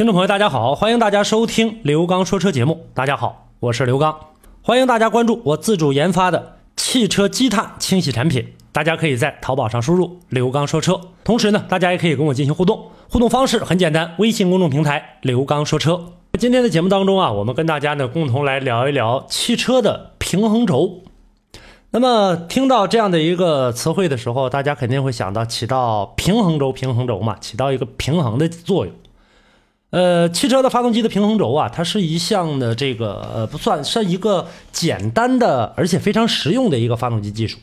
听众朋友，大家好，欢迎大家收听刘刚说车节目。大家好，我是刘刚，欢迎大家关注我自主研发的汽车积碳清洗产品。大家可以在淘宝上输入“刘刚说车”，同时呢，大家也可以跟我进行互动。互动方式很简单，微信公众平台“刘刚说车”。今天的节目当中啊，我们跟大家呢共同来聊一聊汽车的平衡轴。那么听到这样的一个词汇的时候，大家肯定会想到起到平衡轴，平衡轴嘛，起到一个平衡的作用。呃，汽车的发动机的平衡轴啊，它是一项的这个呃，不算是一个简单的，而且非常实用的一个发动机技术。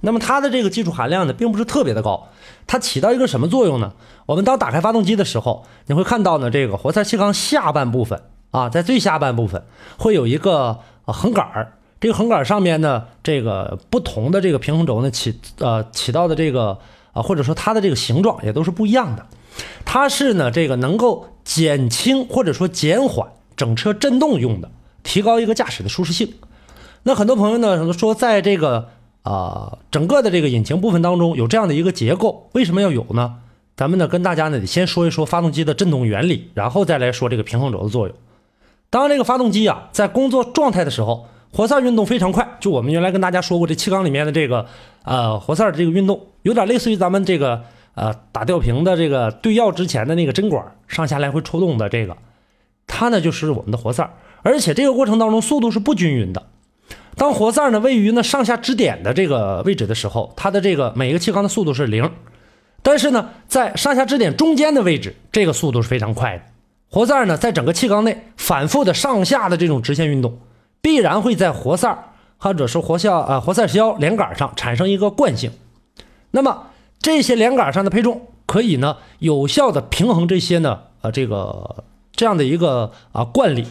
那么它的这个技术含量呢，并不是特别的高。它起到一个什么作用呢？我们当打开发动机的时候，你会看到呢，这个活塞气缸下半部分啊，在最下半部分会有一个横杆儿。这个横杆上面呢，这个不同的这个平衡轴呢，起呃起到的这个啊，或者说它的这个形状也都是不一样的。它是呢，这个能够减轻或者说减缓整车震动用的，提高一个驾驶的舒适性。那很多朋友呢说，在这个啊整个的这个引擎部分当中有这样的一个结构，为什么要有呢？咱们呢跟大家呢得先说一说发动机的振动原理，然后再来说这个平衡轴的作用。当这个发动机啊在工作状态的时候，活塞运动非常快。就我们原来跟大家说过，这气缸里面的这个呃活塞的这个运动，有点类似于咱们这个。呃，打吊瓶的这个兑药之前的那个针管上下来回抽动的这个，它呢就是我们的活塞，而且这个过程当中速度是不均匀的。当活塞呢位于呢上下支点的这个位置的时候，它的这个每一个气缸的速度是零，但是呢在上下支点中间的位置，这个速度是非常快的。活塞呢在整个气缸内反复的上下的这种直线运动，必然会在活塞或者是活塞呃活塞销连杆上产生一个惯性，那么。这些连杆上的配重可以呢有效的平衡这些呢呃这个这样的一个啊惯例，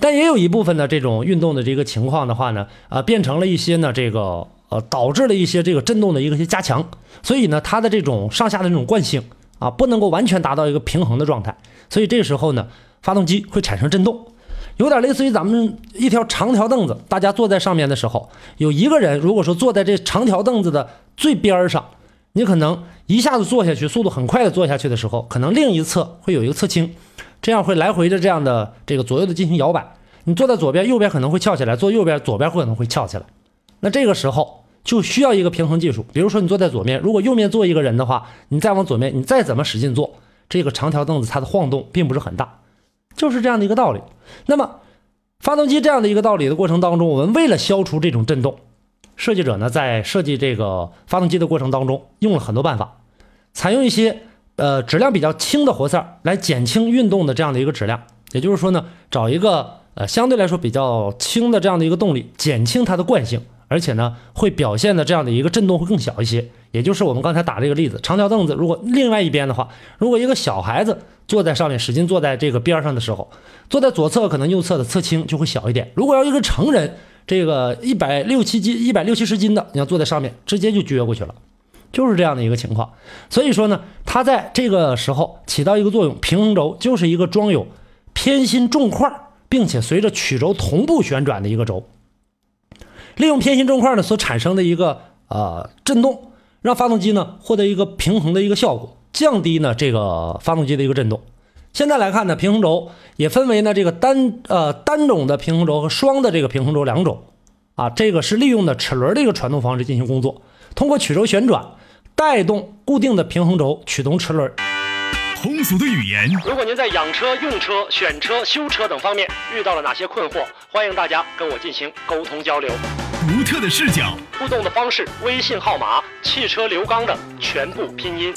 但也有一部分的这种运动的这个情况的话呢啊变成了一些呢这个呃导致了一些这个震动的一个些加强，所以呢它的这种上下的这种惯性啊不能够完全达到一个平衡的状态，所以这时候呢发动机会产生震动，有点类似于咱们一条长条凳子，大家坐在上面的时候，有一个人如果说坐在这长条凳子的最边上。你可能一下子坐下去，速度很快的坐下去的时候，可能另一侧会有一个侧倾，这样会来回的这样的这个左右的进行摇摆。你坐在左边，右边可能会翘起来；坐右边，左边可能会翘起来。那这个时候就需要一个平衡技术。比如说你坐在左面，如果右面坐一个人的话，你再往左面，你再怎么使劲坐，这个长条凳子它的晃动并不是很大，就是这样的一个道理。那么发动机这样的一个道理的过程当中，我们为了消除这种震动。设计者呢，在设计这个发动机的过程当中，用了很多办法，采用一些呃质量比较轻的活塞来减轻运动的这样的一个质量。也就是说呢，找一个呃相对来说比较轻的这样的一个动力，减轻它的惯性，而且呢，会表现的这样的一个震动会更小一些。也就是我们刚才打这个例子，长条凳子，如果另外一边的话，如果一个小孩子坐在上面，使劲坐在这个边上的时候，坐在左侧可能右侧的侧倾就会小一点。如果要一个成人，这个一百六七斤、一百六七十斤的，你要坐在上面，直接就撅过去了，就是这样的一个情况。所以说呢，它在这个时候起到一个作用，平衡轴就是一个装有偏心重块，并且随着曲轴同步旋转的一个轴。利用偏心重块呢所产生的一个呃振动，让发动机呢获得一个平衡的一个效果，降低呢这个发动机的一个振动。现在来看呢，平衡轴也分为呢这个单呃单种的平衡轴和双的这个平衡轴两种，啊，这个是利用的齿轮的一个传动方式进行工作，通过曲轴旋转带动固定的平衡轴驱动齿轮。通俗的语言。如果您在养车、用车、选车、修车等方面遇到了哪些困惑，欢迎大家跟我进行沟通交流。独特的视角，互动的方式，微信号码汽车刘刚的全部拼音。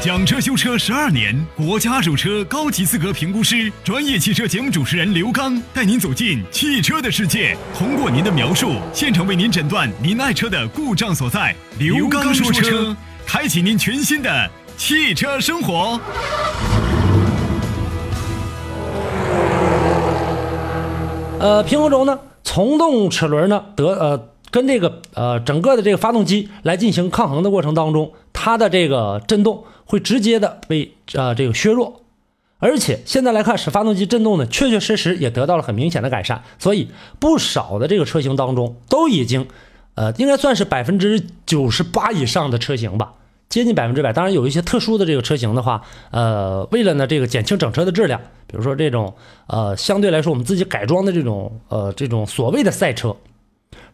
讲车修车十二年，国家二手车高级资格评估师，专业汽车节目主持人刘刚带您走进汽车的世界，通过您的描述，现场为您诊断您爱车的故障所在。刘刚说车，开启您全新的汽车生活。呃，平衡轴呢，从动齿轮呢，得呃，跟这个呃整个的这个发动机来进行抗衡的过程当中，它的这个震动。会直接的被啊这个削弱，而且现在来看，使发动机震动呢，确确实实也得到了很明显的改善。所以不少的这个车型当中，都已经，呃，应该算是百分之九十八以上的车型吧，接近百分之百。当然有一些特殊的这个车型的话，呃，为了呢这个减轻整车的质量，比如说这种呃相对来说我们自己改装的这种呃这种所谓的赛车，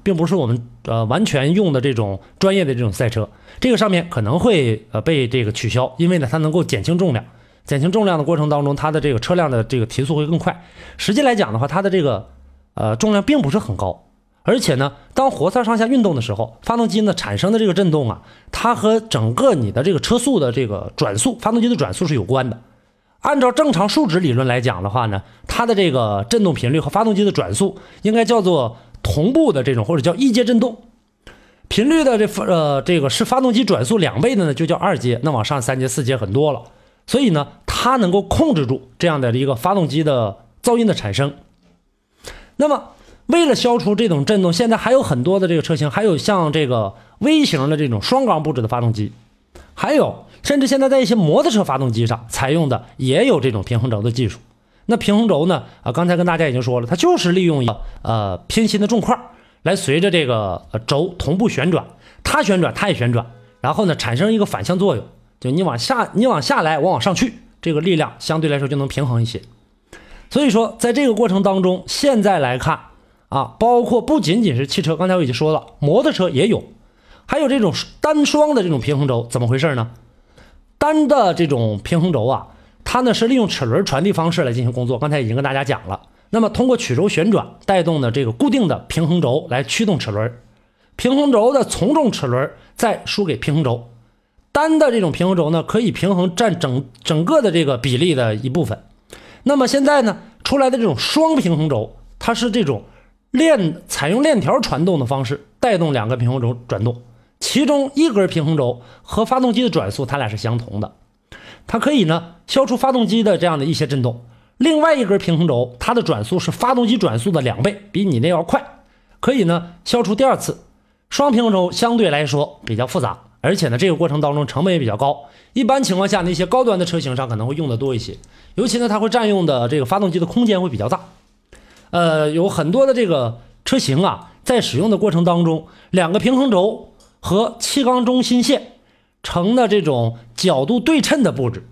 并不是我们呃完全用的这种专业的这种赛车，这个上面可能会呃被这个取消，因为呢它能够减轻重量，减轻重量的过程当中，它的这个车辆的这个提速会更快。实际来讲的话，它的这个呃重量并不是很高。而且呢，当活塞上下运动的时候，发动机呢产生的这个震动啊，它和整个你的这个车速的这个转速，发动机的转速是有关的。按照正常数值理论来讲的话呢，它的这个振动频率和发动机的转速应该叫做同步的这种，或者叫一阶振动。频率的这呃这个是发动机转速两倍的呢，就叫二阶。那往上三阶、四阶很多了。所以呢，它能够控制住这样的一个发动机的噪音的产生。那么。为了消除这种震动，现在还有很多的这个车型，还有像这个微型的这种双缸布置的发动机，还有甚至现在在一些摩托车发动机上采用的也有这种平衡轴的技术。那平衡轴呢？啊，刚才跟大家已经说了，它就是利用一个呃偏心的重块来随着这个轴同步旋转，它旋转它也旋转，然后呢产生一个反向作用，就你往下你往下来，我往上去，这个力量相对来说就能平衡一些。所以说，在这个过程当中，现在来看。啊，包括不仅仅是汽车，刚才我已经说了，摩托车也有，还有这种单双的这种平衡轴，怎么回事呢？单的这种平衡轴啊，它呢是利用齿轮传递方式来进行工作。刚才已经跟大家讲了，那么通过曲轴旋转带动的这个固定的平衡轴来驱动齿轮，平衡轴的从重齿轮再输给平衡轴。单的这种平衡轴呢，可以平衡占整整个的这个比例的一部分。那么现在呢出来的这种双平衡轴，它是这种。链采用链条传动的方式带动两个平衡轴转动，其中一根平衡轴和发动机的转速它俩是相同的，它可以呢消除发动机的这样的一些震动。另外一根平衡轴它的转速是发动机转速的两倍，比你那要快，可以呢消除第二次。双平衡轴相对来说比较复杂，而且呢这个过程当中成本也比较高。一般情况下那些高端的车型上可能会用的多一些，尤其呢它会占用的这个发动机的空间会比较大。呃，有很多的这个车型啊，在使用的过程当中，两个平衡轴和气缸中心线成的这种角度对称的布置，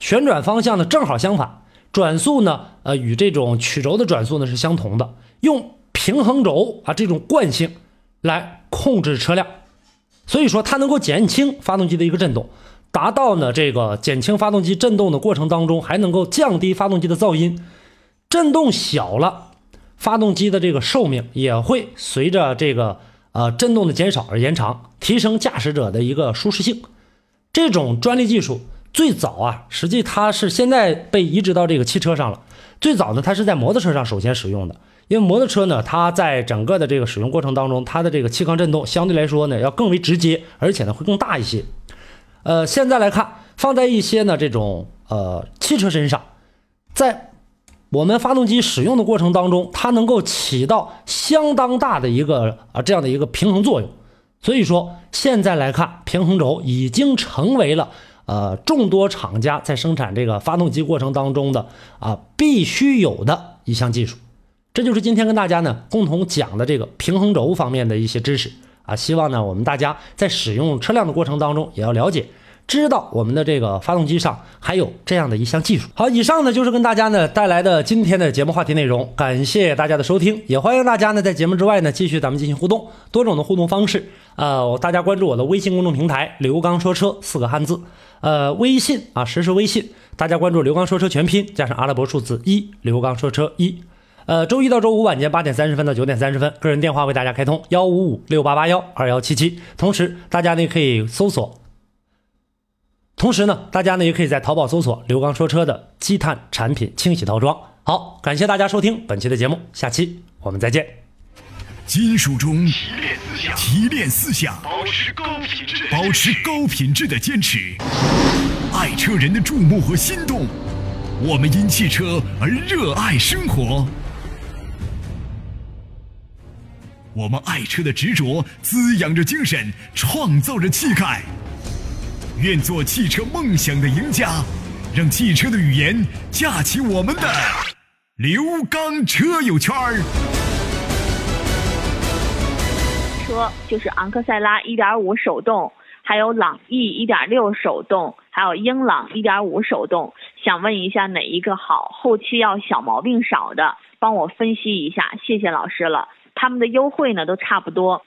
旋转方向呢正好相反，转速呢呃与这种曲轴的转速呢是相同的，用平衡轴啊这种惯性来控制车辆，所以说它能够减轻发动机的一个震动，达到呢这个减轻发动机震动的过程当中，还能够降低发动机的噪音，震动小了。发动机的这个寿命也会随着这个呃震动的减少而延长，提升驾驶者的一个舒适性。这种专利技术最早啊，实际它是现在被移植到这个汽车上了。最早呢，它是在摩托车上首先使用的，因为摩托车呢，它在整个的这个使用过程当中，它的这个气缸震动相对来说呢要更为直接，而且呢会更大一些。呃，现在来看，放在一些呢这种呃汽车身上，在我们发动机使用的过程当中，它能够起到相当大的一个啊这样的一个平衡作用。所以说，现在来看，平衡轴已经成为了呃众多厂家在生产这个发动机过程当中的啊必须有的一项技术。这就是今天跟大家呢共同讲的这个平衡轴方面的一些知识啊。希望呢我们大家在使用车辆的过程当中也要了解。知道我们的这个发动机上还有这样的一项技术。好，以上呢就是跟大家呢带来的今天的节目话题内容，感谢大家的收听，也欢迎大家呢在节目之外呢继续咱们进行互动，多种的互动方式。呃，大家关注我的微信公众平台“刘刚说车”四个汉字，呃，微信啊实时微信，大家关注“刘刚说车”全拼加上阿拉伯数字一，刘刚说车一。呃，周一到周五晚间八点三十分到九点三十分，个人电话为大家开通幺五五六八八幺二幺七七，同时大家呢可以搜索。同时呢，大家呢也可以在淘宝搜索“刘刚说车”的积碳产品清洗套装。好，感谢大家收听本期的节目，下期我们再见。金属中提炼思想，保持高品质，保持高品质的坚持。爱车人的注目和心动，我们因汽车而热爱生活。我们爱车的执着滋养着精神，创造着气概。愿做汽车梦想的赢家，让汽车的语言架起我们的刘刚车友圈儿。车就是昂克赛拉1.5手动，还有朗逸1.6手动，还有英朗1.5手动，想问一下哪一个好？后期要小毛病少的，帮我分析一下，谢谢老师了。他们的优惠呢都差不多。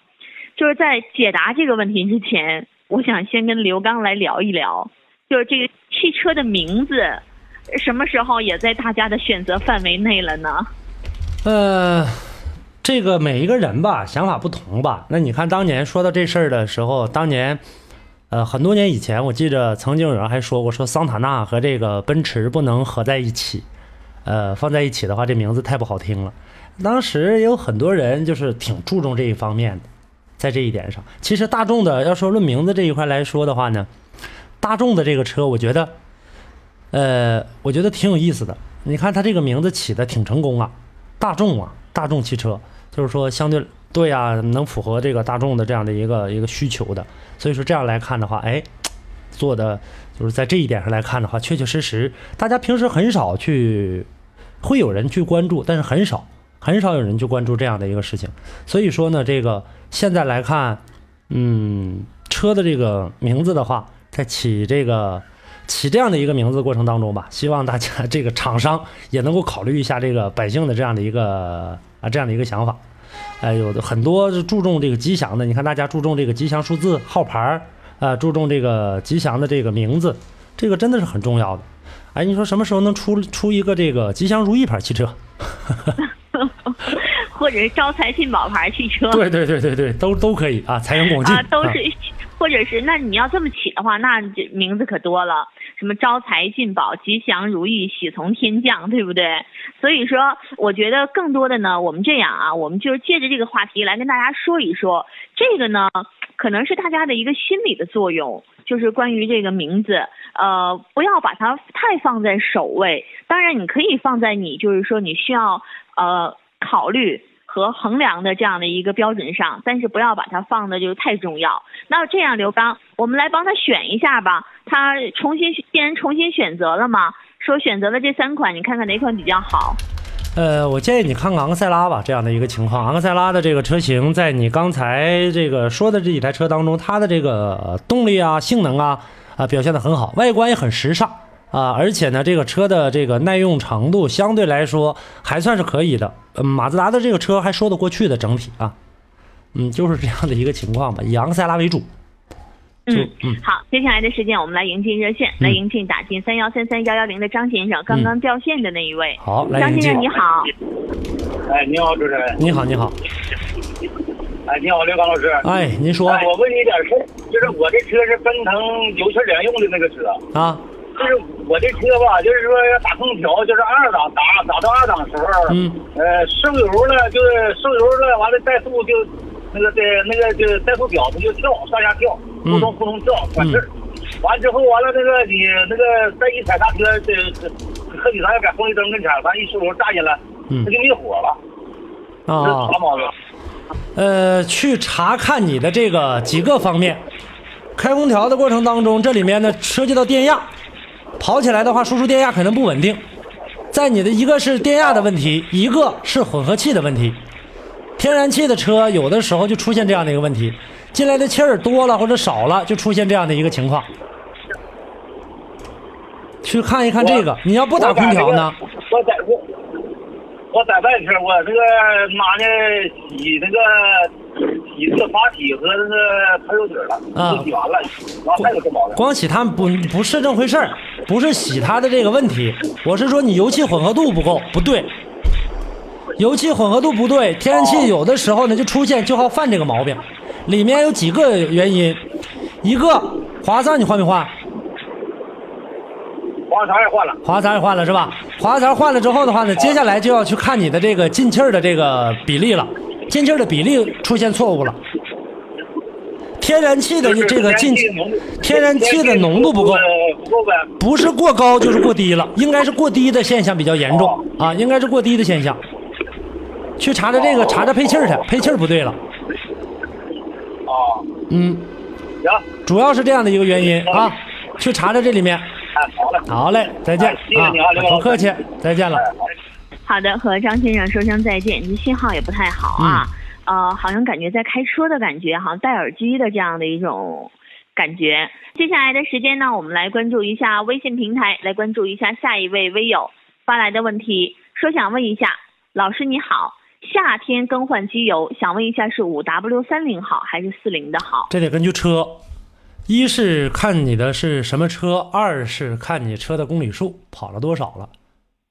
就是在解答这个问题之前，我想先跟刘刚来聊一聊，就是这个汽车的名字，什么时候也在大家的选择范围内了呢？呃，这个每一个人吧，想法不同吧。那你看当年说到这事儿的时候，当年，呃，很多年以前，我记着曾经有人还说过，说桑塔纳和这个奔驰不能合在一起，呃，放在一起的话，这名字太不好听了。当时也有很多人就是挺注重这一方面的，在这一点上，其实大众的要说论名字这一块来说的话呢，大众的这个车，我觉得，呃，我觉得挺有意思的。你看它这个名字起的挺成功啊。大众啊，大众汽车，就是说相对对啊，能符合这个大众的这样的一个一个需求的。所以说这样来看的话，哎，做的就是在这一点上来看的话，确确实实，大家平时很少去，会有人去关注，但是很少很少有人去关注这样的一个事情。所以说呢，这个现在来看，嗯，车的这个名字的话，在起这个。起这样的一个名字过程当中吧，希望大家这个厂商也能够考虑一下这个百姓的这样的一个啊这样的一个想法。哎，有的很多是注重这个吉祥的，你看大家注重这个吉祥数字号牌儿啊，注重这个吉祥的这个名字，这个真的是很重要的。哎，你说什么时候能出出一个这个吉祥如意牌汽车？或者是招财进宝牌汽车？对对对对对，都都可以啊，财源广进啊，都是。或者是那你要这么起的话，那这名字可多了。什么招财进宝、吉祥如意、喜从天降，对不对？所以说，我觉得更多的呢，我们这样啊，我们就是借着这个话题来跟大家说一说，这个呢，可能是大家的一个心理的作用，就是关于这个名字，呃，不要把它太放在首位。当然，你可以放在你就是说你需要呃考虑。和衡量的这样的一个标准上，但是不要把它放的就太重要。那这样，刘刚，我们来帮他选一下吧。他重新既然重新选择了嘛，说选择了这三款，你看看哪款比较好？呃，我建议你看看昂克赛拉吧，这样的一个情况。昂克赛拉的这个车型，在你刚才这个说的这几台车当中，它的这个动力啊、性能啊啊表现的很好，外观也很时尚。啊，而且呢，这个车的这个耐用程度相对来说还算是可以的。嗯，马自达的这个车还说得过去的整体啊，嗯，就是这样的一个情况吧，以昂克赛拉为主。嗯嗯，好，接下来的时间我们来迎进热线，来迎进打进三幺三三幺幺零的张先生，刚刚掉线的那一位。好，来张先生你好。哎，你好，主持人。你好，你好。哎，你好，刘刚老师。哎，您说。我问你点事就是我这车是奔腾油气两用的那个车啊。就是我这车吧，就是说要打空调，就是二档打打到二档的时候，嗯，呃，收油了，就是收油了，完了怠速就那个在那个就怠速表它就跳上下跳，扑通扑通跳管事儿。完之后完了那个你那个再一踩刹车，这这和你咱在红绿灯跟前，咱一收油炸进来，它就灭火了。啊，啥毛病？呃，去查看你的这个几个方面，开空调的过程当中，这里面呢涉及到电压。跑起来的话，输出电压可能不稳定。在你的一个是电压的问题，一个是混合气的问题。天然气的车有的时候就出现这样的一个问题，进来的气儿多了或者少了，就出现这样的一个情况。去看一看这个，你要不打空调呢？我在我我在外边，我这个妈呢洗那个。洗这个阀体和那个喷油嘴了，都洗完了，完还有这毛病。光洗它不不是这回事儿，不是洗它的这个问题，我是说你油气混合度不够，不对。油气混合度不对，天然气有的时候呢就出现就好犯这个毛病。里面有几个原因，一个滑槽你换没换？滑槽也换了。滑槽也换了是吧？滑槽换了之后的话呢，接下来就要去看你的这个进气儿的这个比例了。进气的比例出现错误了，天然气的这个进天然气的浓度不够，不是过高就是过低了，应该是过低的现象比较严重啊，应该是过低的现象。去查查这个，查查配气儿去，配气儿不对了。哦，嗯，行，主要是这样的一个原因啊，去查查这里面。好嘞，好嘞，再见啊，不客气，再见了。好的，和张先生说声再见。您信号也不太好啊，呃，好像感觉在开车的感觉，好像戴耳机的这样的一种感觉。接下来的时间呢，我们来关注一下微信平台，来关注一下下一位微友发来的问题，说想问一下老师你好，夏天更换机油，想问一下是五 W 三零好还是四零的好？这得根据车，一是看你的是什么车，二是看你车的公里数跑了多少了，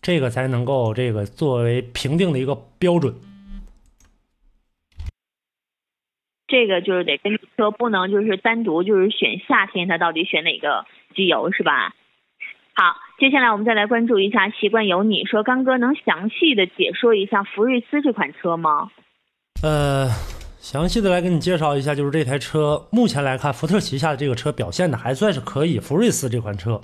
这个才能够这个作为评定的一个标准。这个就是得根据车，不能就是单独就是选夏天，它到底选哪个机油是吧？好，接下来我们再来关注一下习惯有你说，刚哥能详细的解说一下福睿斯这款车吗？呃，详细的来给你介绍一下，就是这台车目前来看，福特旗下的这个车表现的还算是可以。福睿斯这款车，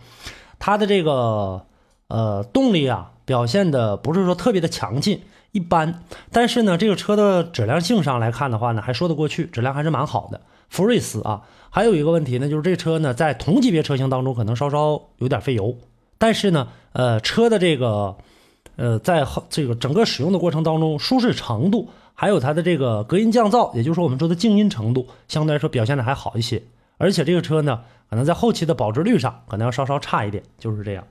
它的这个呃动力啊表现的不是说特别的强劲。一般，但是呢，这个车的质量性上来看的话呢，还说得过去，质量还是蛮好的。福睿斯啊，还有一个问题呢，就是这车呢，在同级别车型当中可能稍稍有点费油，但是呢，呃，车的这个，呃，在后这个整个使用的过程当中，舒适程度，还有它的这个隔音降噪，也就是说我们说的静音程度，相对来说表现的还好一些。而且这个车呢，可能在后期的保值率上可能要稍稍差一点，就是这样。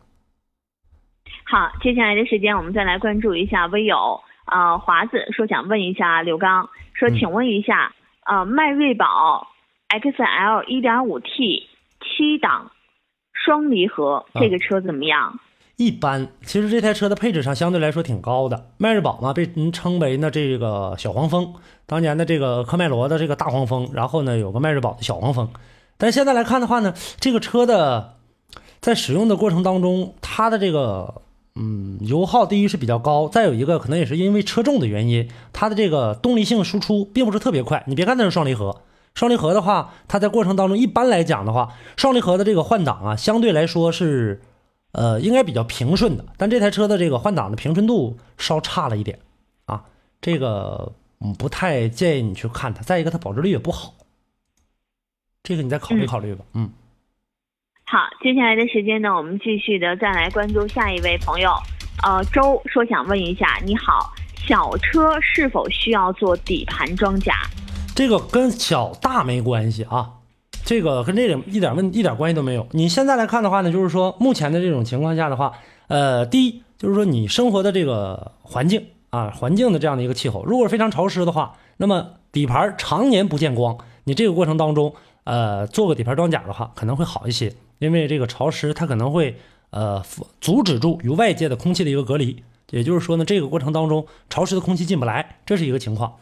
好，接下来的时间我们再来关注一下微友。呃，华子说想问一下刘刚，说请问一下，呃，迈锐宝 XL 1.5T 七档双离合这个车怎么样？一般，其实这台车的配置上相对来说挺高的。迈锐宝嘛，被人称为呢这个小黄蜂，当年的这个科迈罗的这个大黄蜂，然后呢有个迈锐宝的小黄蜂。但现在来看的话呢，这个车的在使用的过程当中，它的这个。嗯，油耗第一是比较高，再有一个可能也是因为车重的原因，它的这个动力性输出并不是特别快。你别看它是双离合，双离合的话，它在过程当中一般来讲的话，双离合的这个换挡啊，相对来说是，呃，应该比较平顺的。但这台车的这个换挡的平顺度稍差了一点啊，这个嗯不太建议你去看它。再一个，它保值率也不好，这个你再考虑考虑吧。嗯。好，接下来的时间呢，我们继续的再来关注下一位朋友。呃，周说想问一下，你好，小车是否需要做底盘装甲？这个跟小大没关系啊，这个跟这个一点问一点关系都没有。你现在来看的话呢，就是说目前的这种情况下的话，呃，第一就是说你生活的这个环境啊，环境的这样的一个气候，如果非常潮湿的话，那么底盘常年不见光，你这个过程当中，呃，做个底盘装甲的话，可能会好一些。因为这个潮湿，它可能会呃阻止住与外界的空气的一个隔离，也就是说呢，这个过程当中潮湿的空气进不来，这是一个情况。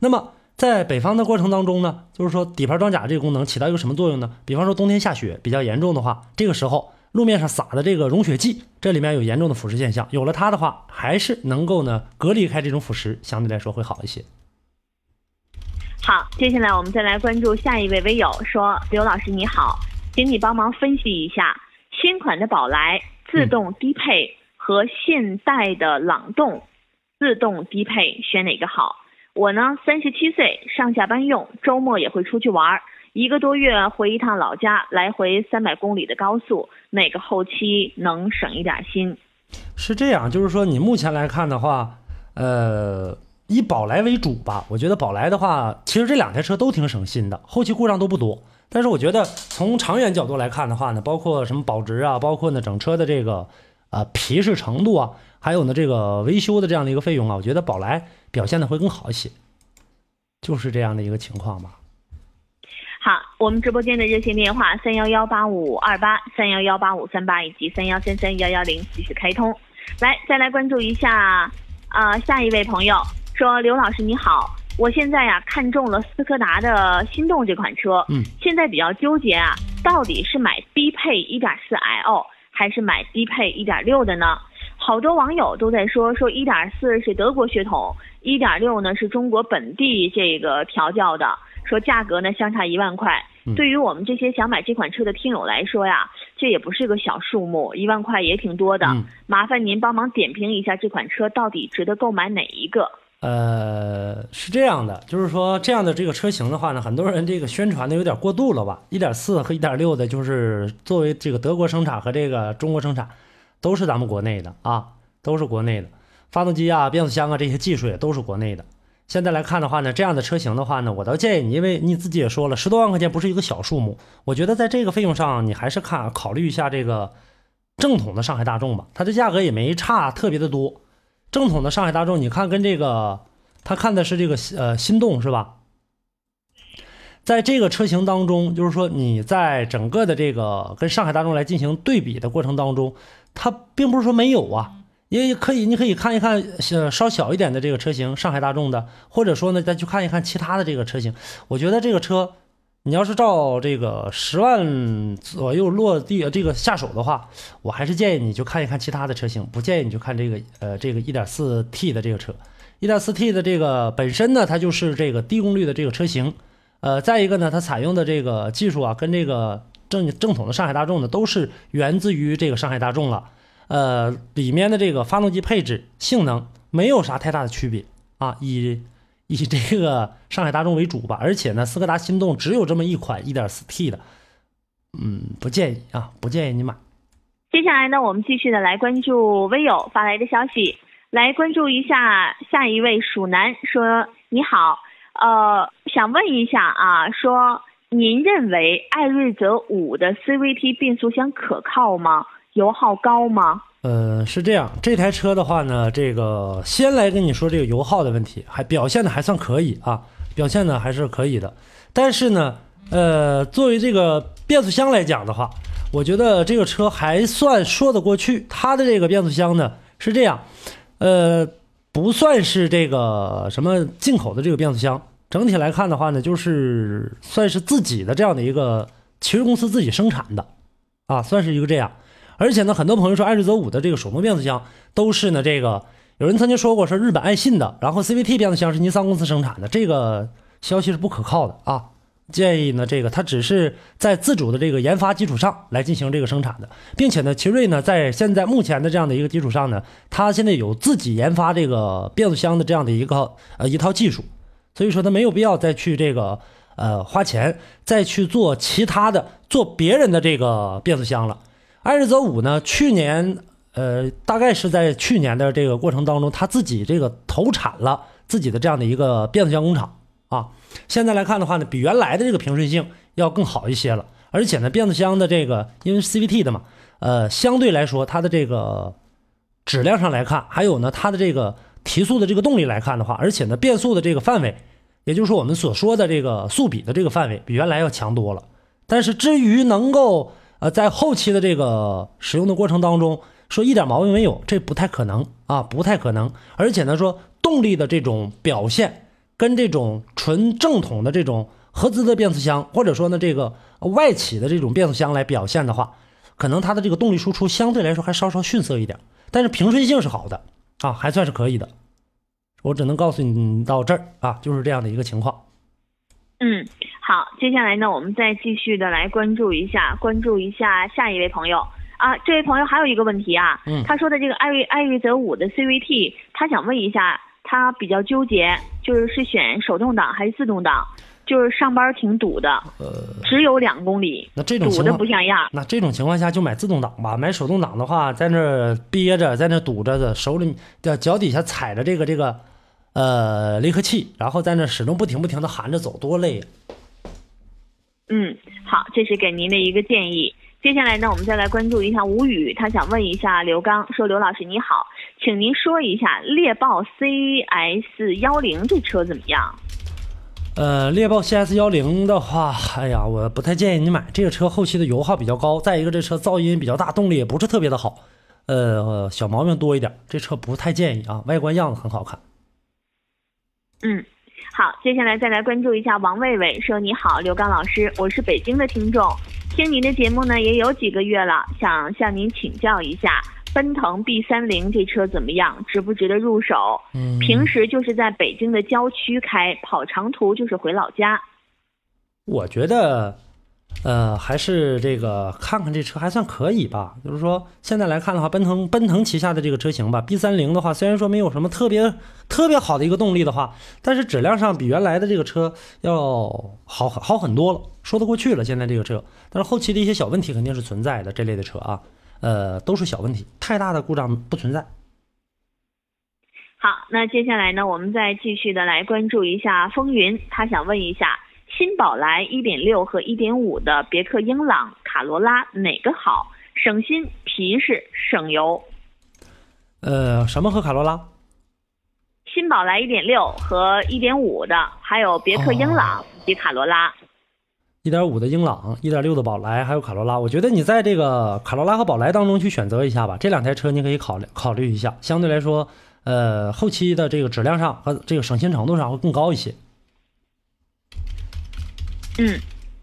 那么在北方的过程当中呢，就是说底盘装甲这个功能起到一个什么作用呢？比方说冬天下雪比较严重的话，这个时候路面上撒的这个融雪剂，这里面有严重的腐蚀现象，有了它的话，还是能够呢隔离开这种腐蚀，相对来说会好一些。好，接下来我们再来关注下一位微友，说刘老师你好。请你帮忙分析一下新款的宝来自动低配和现代的朗动自动低配选哪个好？我呢三十七岁，上下班用，周末也会出去玩，一个多月回一趟老家，来回三百公里的高速，哪个后期能省一点心？是这样，就是说你目前来看的话，呃，以宝来为主吧。我觉得宝来的话，其实这两台车都挺省心的，后期故障都不多。但是我觉得从长远角度来看的话呢，包括什么保值啊，包括呢整车的这个呃皮实程度啊，还有呢这个维修的这样的一个费用啊，我觉得宝来表现的会更好一些，就是这样的一个情况吧。好，我们直播间的热线电话三幺幺八五二八三幺幺八五三八以及三幺三三幺幺零继续开通。来，再来关注一下啊，下一位朋友说：“刘老师你好。”我现在呀看中了斯柯达的心动这款车，嗯，现在比较纠结啊，到底是买低配 1.4L 还是买低配1.6的呢？好多网友都在说说1.4是德国血统，1.6呢是中国本地这个调教的，说价格呢相差一万块。对于我们这些想买这款车的听友来说呀，这也不是个小数目，一万块也挺多的。麻烦您帮忙点评一下这款车到底值得购买哪一个？呃，是这样的，就是说这样的这个车型的话呢，很多人这个宣传的有点过度了吧？一点四和一点六的，就是作为这个德国生产和这个中国生产，都是咱们国内的啊，都是国内的，发动机啊、变速箱啊这些技术也都是国内的。现在来看的话呢，这样的车型的话呢，我倒建议你，因为你自己也说了，十多万块钱不是一个小数目。我觉得在这个费用上，你还是看考虑一下这个正统的上海大众吧，它的价格也没差特别的多。正统的上海大众，你看跟这个，他看的是这个呃心动是吧？在这个车型当中，就是说你在整个的这个跟上海大众来进行对比的过程当中，它并不是说没有啊。也可以，你可以看一看，呃，稍小一点的这个车型，上海大众的，或者说呢，再去看一看其他的这个车型。我觉得这个车，你要是照这个十万左右落地这个下手的话，我还是建议你去看一看其他的车型，不建议你去看这个，呃，这个 1.4T 的这个车。1.4T 的这个本身呢，它就是这个低功率的这个车型，呃，再一个呢，它采用的这个技术啊，跟这个正正统的上海大众呢，都是源自于这个上海大众了。呃，里面的这个发动机配置、性能没有啥太大的区别啊，以以这个上海大众为主吧。而且呢，斯柯达心动只有这么一款 1.4T 的，嗯，不建议啊，不建议你买。接下来呢，我们继续的来关注微友发来的消息，来关注一下下一位蜀南说：“你好，呃，想问一下啊，说您认为艾瑞泽五的 CVT 变速箱可靠吗？”油耗高吗？呃，是这样，这台车的话呢，这个先来跟你说这个油耗的问题，还表现的还算可以啊，表现的还是可以的。但是呢，呃，作为这个变速箱来讲的话，我觉得这个车还算说得过去。它的这个变速箱呢是这样，呃，不算是这个什么进口的这个变速箱，整体来看的话呢，就是算是自己的这样的一个汽车公司自己生产的啊，算是一个这样。而且呢，很多朋友说艾瑞泽五的这个手动变速箱都是呢，这个有人曾经说过是日本爱信的，然后 CVT 变速箱是尼桑公司生产的，这个消息是不可靠的啊。建议呢，这个它只是在自主的这个研发基础上来进行这个生产的，并且呢，奇瑞呢在现在目前的这样的一个基础上呢，它现在有自己研发这个变速箱的这样的一个呃一套技术，所以说它没有必要再去这个呃花钱再去做其他的做别人的这个变速箱了。艾瑞泽五呢？去年，呃，大概是在去年的这个过程当中，他自己这个投产了自己的这样的一个变速箱工厂啊。现在来看的话呢，比原来的这个平顺性要更好一些了。而且呢，变速箱的这个因为 CVT 的嘛，呃，相对来说它的这个质量上来看，还有呢它的这个提速的这个动力来看的话，而且呢变速的这个范围，也就是我们所说的这个速比的这个范围，比原来要强多了。但是至于能够呃，在后期的这个使用的过程当中，说一点毛病没有，这不太可能啊，不太可能。而且呢，说动力的这种表现，跟这种纯正统的这种合资的变速箱，或者说呢这个外企的这种变速箱来表现的话，可能它的这个动力输出相对来说还稍稍逊色一点，但是平顺性是好的啊，还算是可以的。我只能告诉你到这儿啊，就是这样的一个情况。嗯。好，接下来呢，我们再继续的来关注一下，关注一下下一位朋友啊。这位朋友还有一个问题啊，嗯，他说的这个艾瑞艾瑞泽五的 CVT，他想问一下，他比较纠结，就是是选手动挡还是自动挡？就是上班挺堵的，呃，只有两公里，那这种堵的不像样。那这种情况下就买自动挡吧，买手动挡的话，在那憋着，在那堵着的，手里的脚底下踩着这个这个呃离合器，然后在那始终不停不停的含着走，多累呀。嗯，好，这是给您的一个建议。接下来呢，我们再来关注一下吴宇，他想问一下刘刚，说刘老师你好，请您说一下猎豹 CS 幺零这车怎么样？呃，猎豹 CS 幺零的话，哎呀，我不太建议你买这个车，后期的油耗比较高，再一个这车噪音比较大，动力也不是特别的好，呃，小毛病多一点，这车不太建议啊。外观样子很好看。嗯。好，接下来再来关注一下王卫卫说：“你好，刘刚老师，我是北京的听众，听您的节目呢也有几个月了，想向您请教一下，奔腾 B 三零这车怎么样，值不值得入手？嗯，平时就是在北京的郊区开，跑长途就是回老家。我觉得。”呃，还是这个看看这车还算可以吧。就是说，现在来看的话，奔腾奔腾旗下的这个车型吧，B 三零的话，虽然说没有什么特别特别好的一个动力的话，但是质量上比原来的这个车要好好很多了，说得过去了。现在这个车，但是后期的一些小问题肯定是存在的。这类的车啊，呃，都是小问题，太大的故障不存在。好，那接下来呢，我们再继续的来关注一下风云，他想问一下，新宝来1.6和1.5的别克英朗、卡罗拉哪个好？省心、皮实、省油。呃，什么和卡罗拉？新宝来1.6和1.5的，还有别克英朗及卡罗拉。一点五的英朗，一点六的宝来，还有卡罗拉。我觉得你在这个卡罗拉和宝来当中去选择一下吧。这两台车你可以考虑考虑一下，相对来说，呃，后期的这个质量上和这个省心程度上会更高一些。嗯，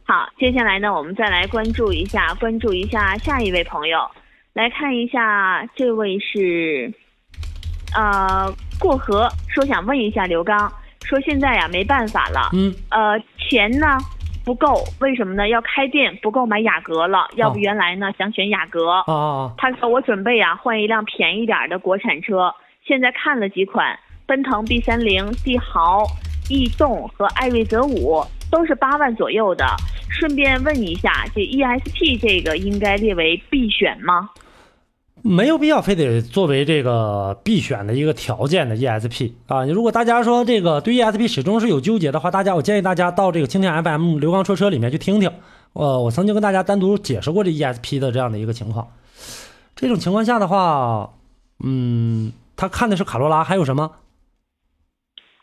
好，接下来呢，我们再来关注一下，关注一下下一位朋友，来看一下，这位是，呃，过河说想问一下刘刚，说现在呀没办法了，嗯，呃，钱呢？不够，为什么呢？要开店不够买雅阁了，要不原来呢想选雅阁。啊他说我准备呀换一辆便宜点的国产车，现在看了几款，奔腾 B 三零、帝豪、逸动和艾瑞泽五都是八万左右的。顺便问一下，这 ESP 这个应该列为必选吗？没有必要非得作为这个必选的一个条件的 ESP 啊！如果大家说这个对 ESP 始终是有纠结的话，大家我建议大家到这个蜻蜓 FM 刘刚说车里面去听听。呃，我曾经跟大家单独解释过这 ESP 的这样的一个情况。这种情况下的话，嗯，他看的是卡罗拉，还有什么？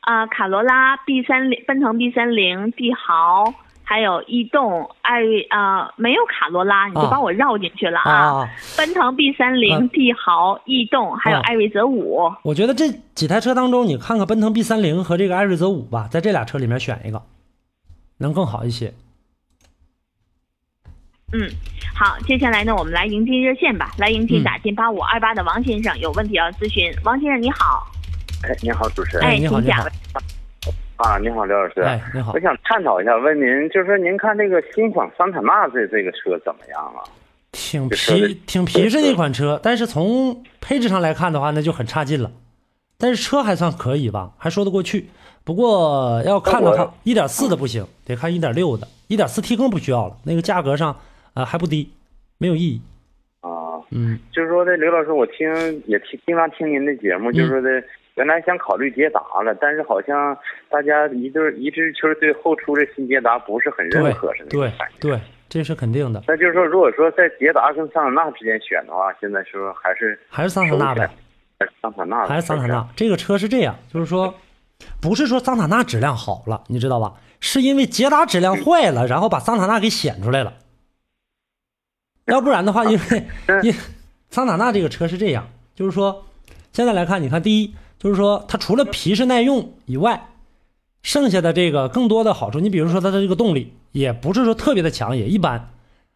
啊，卡罗拉、B 三零、奔腾 B 三零、帝豪。还有逸动、艾瑞啊，没有卡罗拉，你就把我绕进去了啊！奔腾 B 三零、帝豪、逸动，还有艾瑞泽五。我觉得这几台车当中，你看看奔腾 B 三零和这个艾瑞泽五吧，在这俩车里面选一个，能更好一些。嗯，好，接下来呢，我们来迎接热线吧，来迎接打进八五二八的王先生，有问题要咨询。王先生你好。哎，你好，主持人。哎，你好，你好。啊，你好，刘老师。哎，你好。我想探讨一下，问您，就是说，您看这个新款桑塔纳这这个车怎么样啊？挺皮，挺皮实的一款车，但是从配置上来看的话，那就很差劲了。但是车还算可以吧，还说得过去。不过要看的话，一点四的不行，得看一点六的，一点四 T 更不需要了。那个价格上啊还不低，没有意义。啊，嗯，就是说的刘老师，我听也听经常听您的节目，就是说的。原来想考虑捷达了，但是好像大家一对一致就是对后出的新捷达不是很认可，是那种感觉。对，这是肯定的。那就是说，如果说在捷达跟桑塔纳之间选的话，现在说还是还是桑塔纳呗，还是桑塔纳，还是桑塔纳。这个车是这样，就是说，不是说桑塔纳质量好了，你知道吧？是因为捷达质量坏了，然后把桑塔纳给显出来了。要不然的话，因为 因桑塔纳这个车是这样，就是说，现在来看，你看第一。就是说，它除了皮实耐用以外，剩下的这个更多的好处，你比如说它的这个动力，也不是说特别的强，也一般。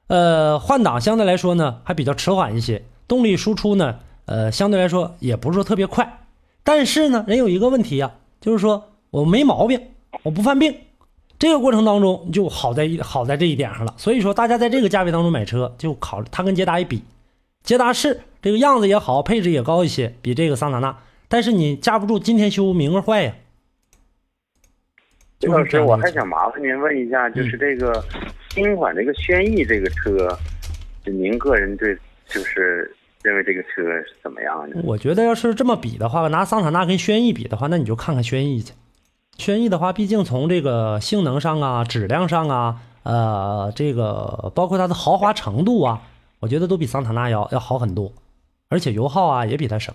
呃，换挡相对来说呢，还比较迟缓一些。动力输出呢，呃，相对来说也不是说特别快。但是呢，人有一个问题呀，就是说我没毛病，我不犯病。这个过程当中就好在好在这一点上了。所以说，大家在这个价位当中买车，就考它跟捷达一比，捷达是这个样子也好，配置也高一些，比这个桑塔纳。但是你架不住今天修明儿坏呀。刘老师，我还想麻烦您问一下，就是这个新款这个轩逸这个车，就您个人对就是认为这个车是怎么样的？我觉得要是这么比的话，拿桑塔纳跟轩逸比的话，那你就看看轩逸去。轩逸的话，毕竟从这个性能上啊、质量上啊、呃，这个包括它的豪华程度啊，我觉得都比桑塔纳要要好很多，而且油耗啊也比它省。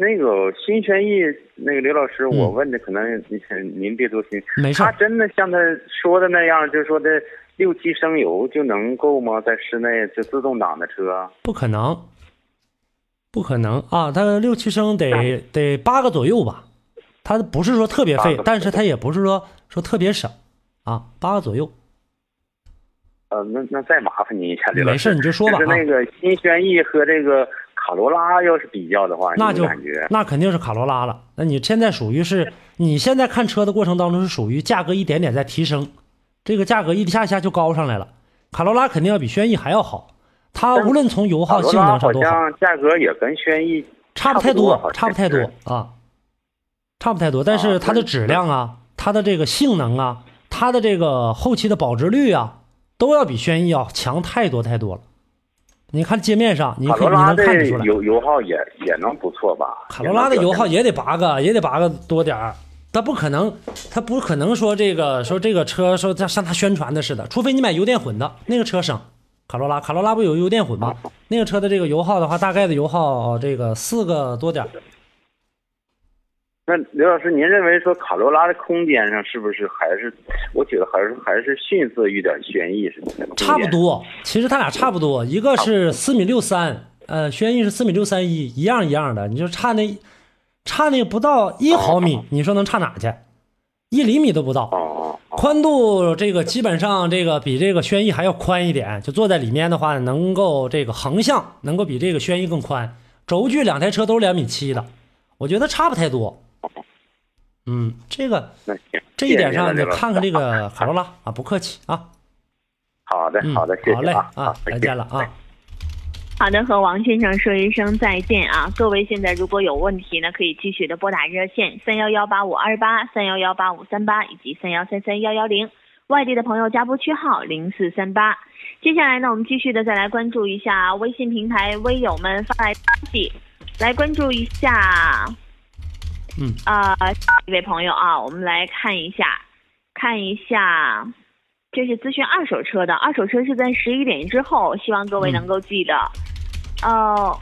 那个新轩逸，那个刘老师，我问的可能您您别多心。没事。他真的像他说的那样，就是说的六七升油就能够吗？在室内就自动挡的车？不可能，不可能啊！它六七升得得八个左右吧？它不是说特别费，但是它也不是说说特别省啊，八个左右。呃，那那再麻烦您一下，刘老师。没事，你就说吧。就是那个新轩逸和这个。卡罗拉要是比较的话，那就那肯定是卡罗拉了。那你现在属于是，你现在看车的过程当中是属于价格一点点在提升，这个价格一下下就高上来了。卡罗拉肯定要比轩逸还要好，它无论从油耗、性能上都好。价格也跟轩逸差不太多，差不太多啊，差不太多。但是它的质量啊，它的这个性能啊，它的这个后期的保值率啊，都要比轩逸要强太多太多了。你看界面上，你可以你能看得出来。油油耗也也能不错吧？卡罗拉的油耗也得八个，也得八个多点儿。它不可能，它不可能说这个说这个车说像像它宣传的似的，除非你买油电混的那个车省。卡罗拉，卡罗拉不有油电混吗？那个车的这个油耗的话，大概的油耗这个四个多点儿。那刘老师，您认为说卡罗拉的空间上是不是还是？我觉得还是还是逊色一点轩逸似的。差不多，其实它俩差不多，一个是四米六三，呃，轩逸是四米六三一，一样一样的，你就差那差那不到一毫米，你说能差哪去？一厘米都不到。宽度这个基本上这个比这个轩逸还要宽一点，就坐在里面的话，能够这个横向能够比这个轩逸更宽。轴距两台车都是两米七的，我觉得差不太多。嗯，这个那行，这一点上你您了刘老师看看这个 卡罗拉啊，不客气啊。好的嗯，好的，谢好嘞啊，啊，再见了啊。好的，和王先生说一声再见啊！各位现在如果有问题呢，可以继续的拨打热线三幺幺八五二八、三幺幺八五三八以及三幺三三幺幺零。外地的朋友加拨区号零四三八。接下来呢，我们继续的再来关注一下微信平台微友们发来的消息，来关注一下。嗯啊、一位朋友啊，我们来看一下，看一下，这是咨询二手车的，二手车是在十一点之后，希望各位嗯能够记得。呃，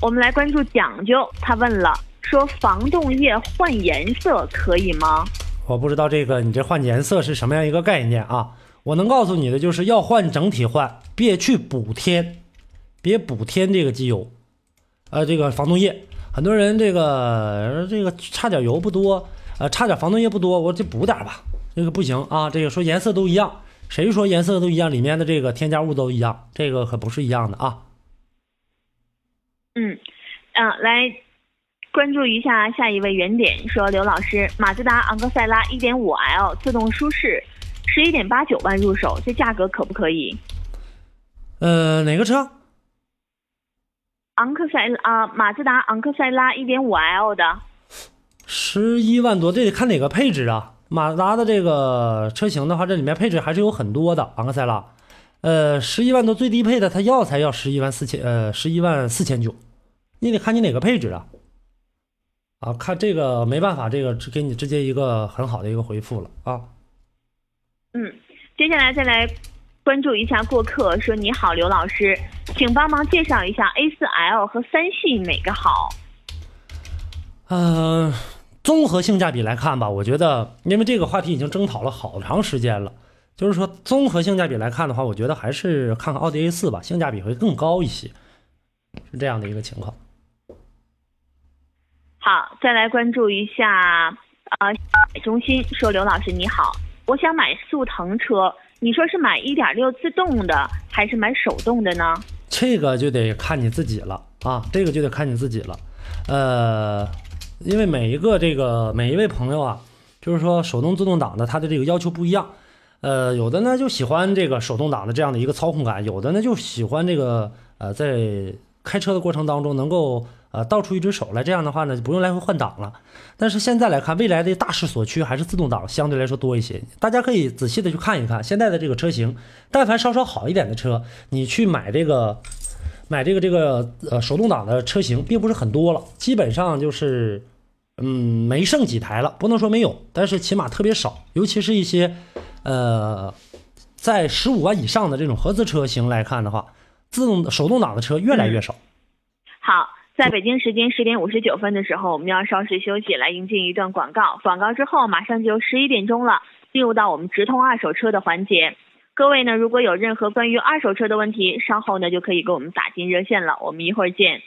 我们来关注讲究，他问了，说防冻液换颜色可以吗？我不知道这个你这换颜色是什么样一个概念啊？我能告诉你的就是要换整体换，别去补添，别补添这个机油，呃，这个防冻液。很多人这个呃这个差点油不多，呃，差点防冻液不多，我就补点吧。这个不行啊，这个说颜色都一样，谁说颜色都一样？里面的这个添加物都一样，这个可不是一样的啊。嗯，嗯、来关注一下下一位原点，说刘老师，马自达昂克赛拉 1.5L 自动舒适，十一点八九万入手，这价格可不可以？呃，哪个车？昂克赛啊、马自达昂克赛拉 1.5L 的，十一万多，这得看哪个配置啊？马自达的这个车型的话，这里面配置还是有很多的。昂克赛拉，呃，十一万多最低配的，它要才要十一万四千，呃，十一万四千九，你得看你哪个配置啊？啊，看这个没办法，这个只给你直接一个很好的一个回复了啊。嗯，接下来再来关注一下过客，说你好，刘老师，请帮忙介绍一下 A4L 和三系哪个好？呃，综合性价比来看吧，我觉得，因为这个话题已经争讨了好长时间了，就是说综合性价比来看的话，我觉得还是看看奥迪 A 4吧，性价比会更高一些，是这样的一个情况。好，再来关注一下，呃，中心说刘老师你好，我想买速腾车，你说是买1.6自动的还是买手动的呢？这个就得看你自己了啊，这个就得看你自己了。呃，因为每一个这个每一位朋友啊，就是说手动自动挡的，它的这个要求不一样。呃，有的呢就喜欢这个手动挡的这样的一个操控感，有的呢就喜欢这个呃在开车的过程当中能够啊倒出一只手来，这样的话呢就不用来回换挡了。但是现在来看，未来的大势所趋还是自动挡相对来说多一些。大家可以仔细的去看一看现在的这个车型，但凡稍稍好一点的车，你去买这个买这个这个呃手动挡的车型，并不是很多了，基本上就是嗯没剩几台了，不能说没有，但是起码特别少，尤其是一些呃在十五万以上的这种合资车型来看的话，自动手动挡的车越来越少。在北京时间十点五十九分的时候，我们要稍事休息，来迎接一段广告。广告之后，马上就十一点钟了，进入到我们直通二手车的环节。各位呢，如果有任何关于二手车的问题，稍后呢就可以给我们打进热线了。我们一会儿见。